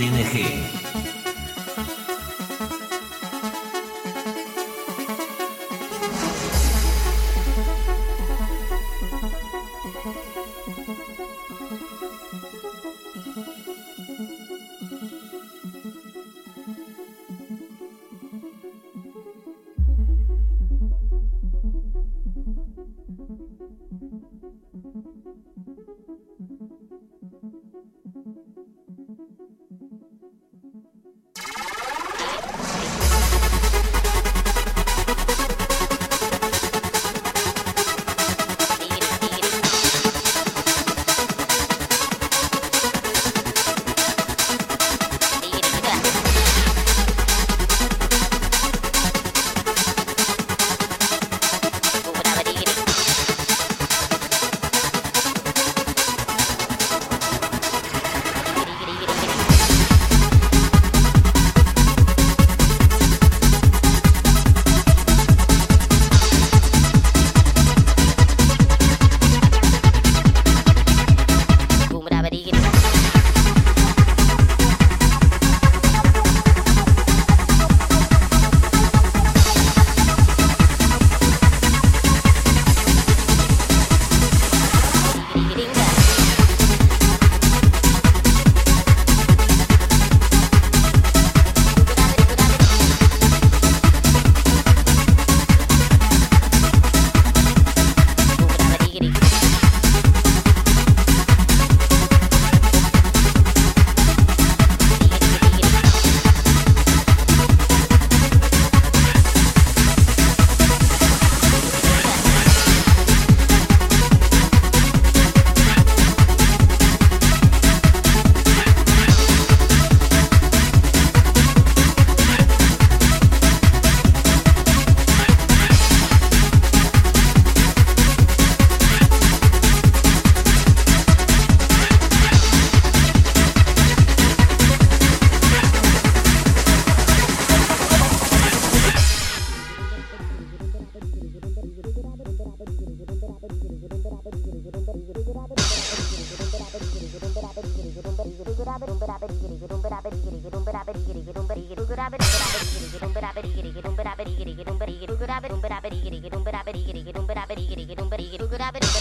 CNG.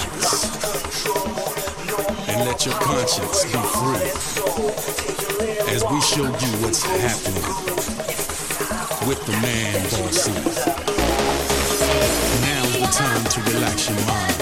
silence and let your conscience be free as we show you what's happening with the man boss. Now's the time to relax your mind.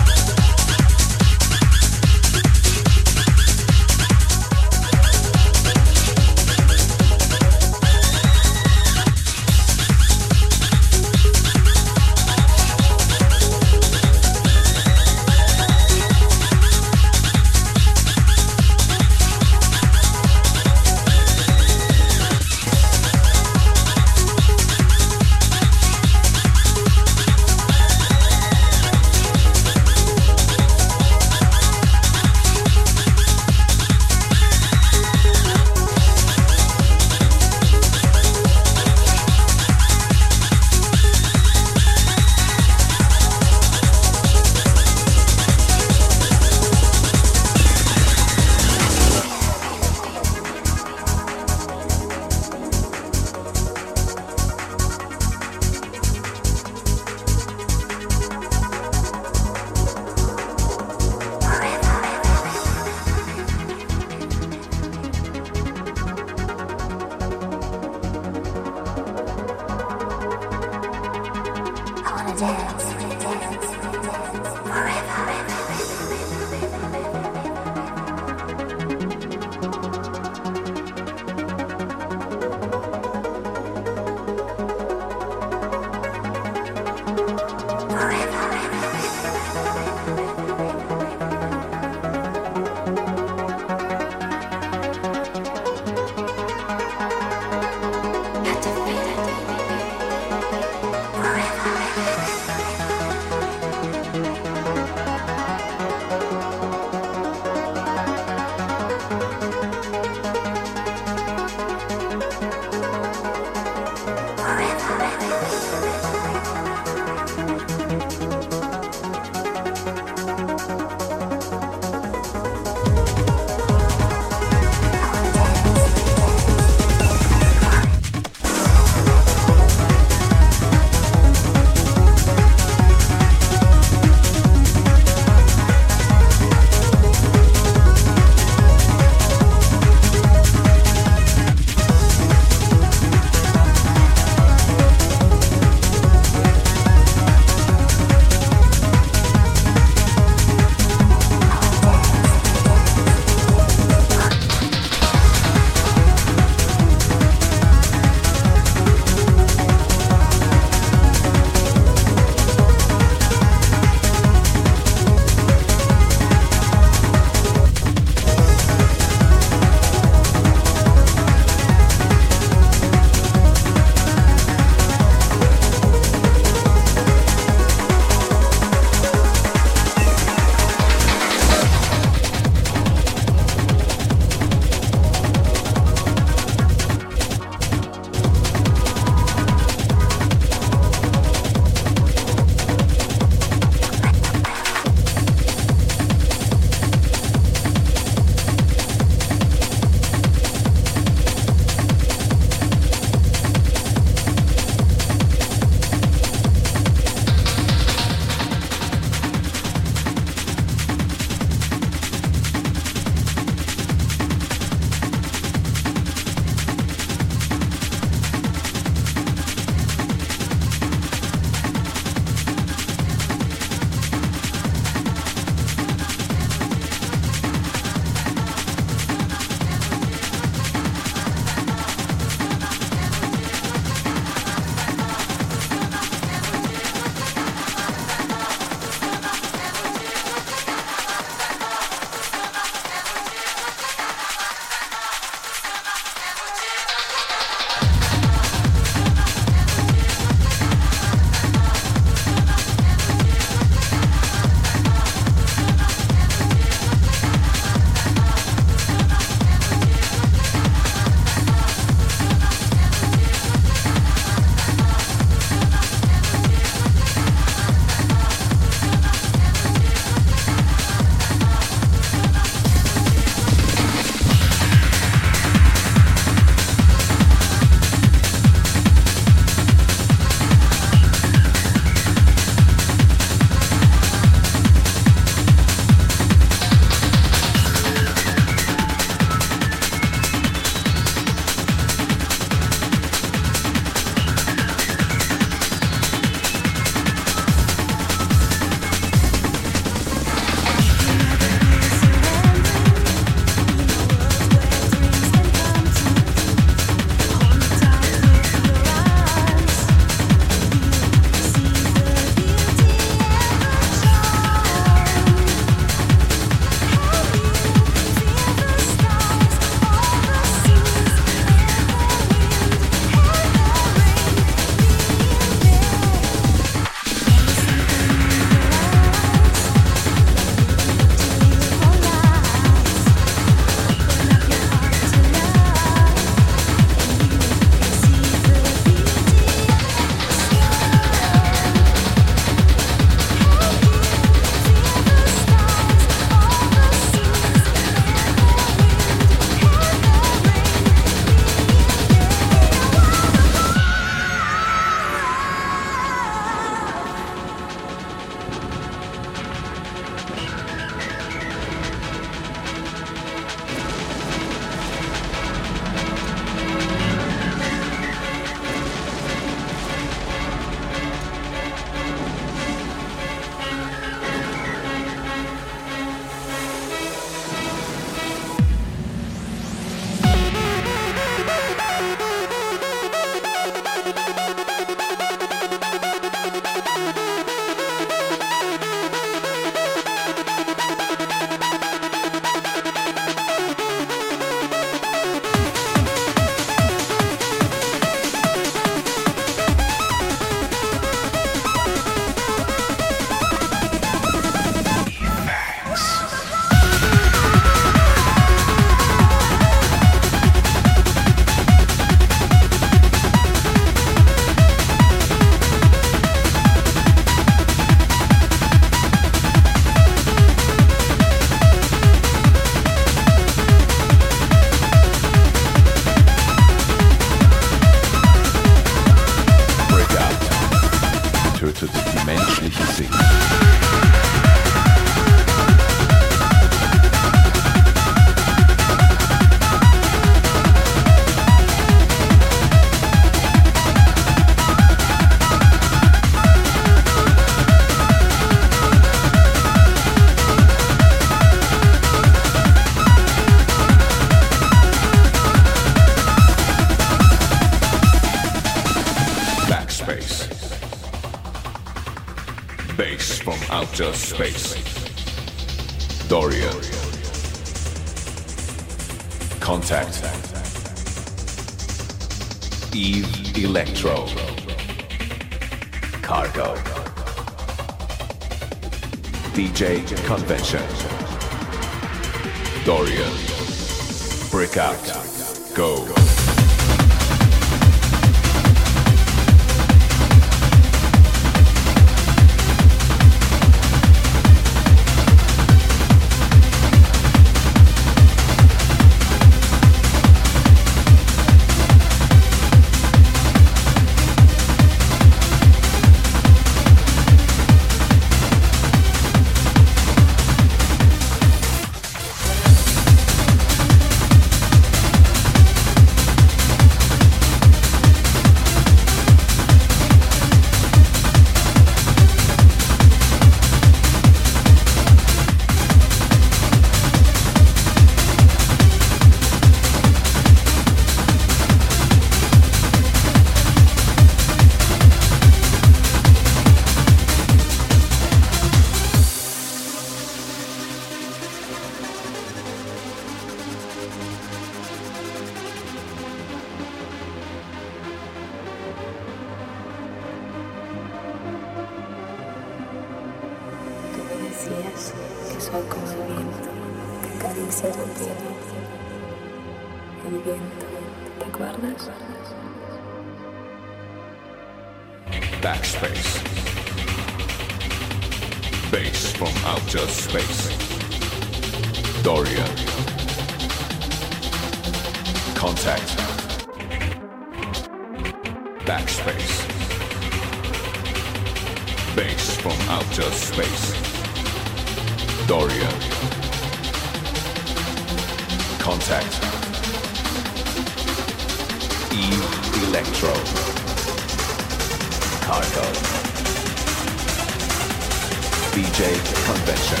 DJ Convention.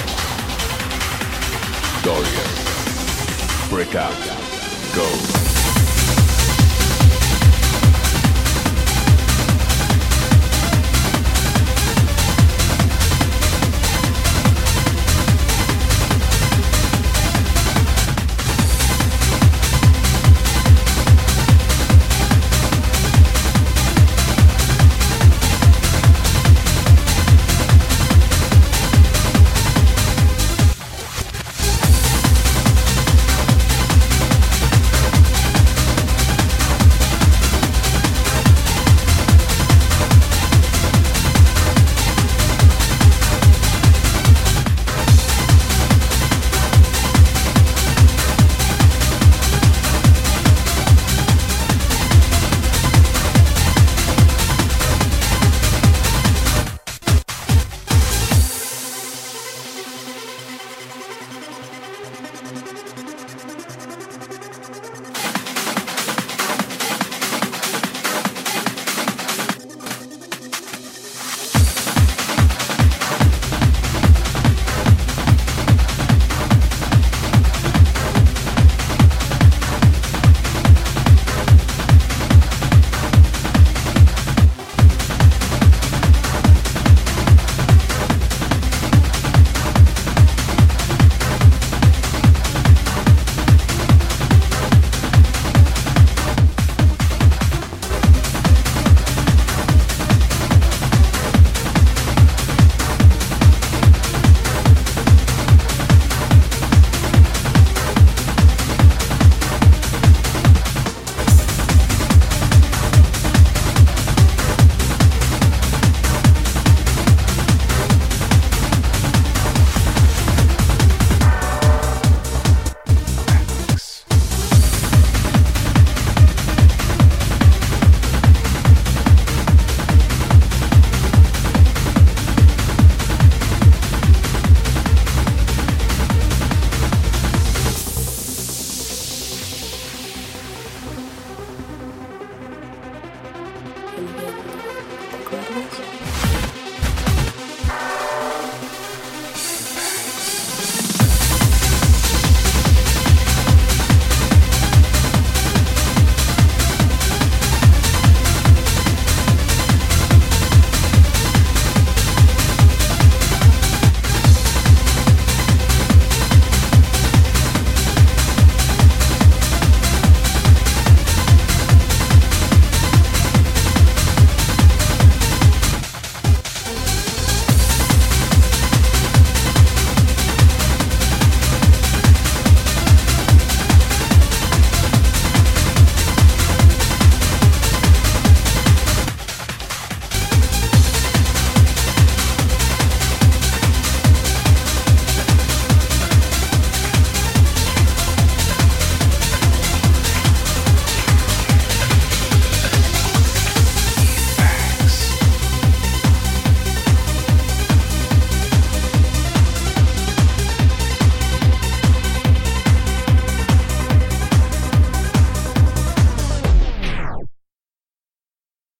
Dorian. Break out. Go.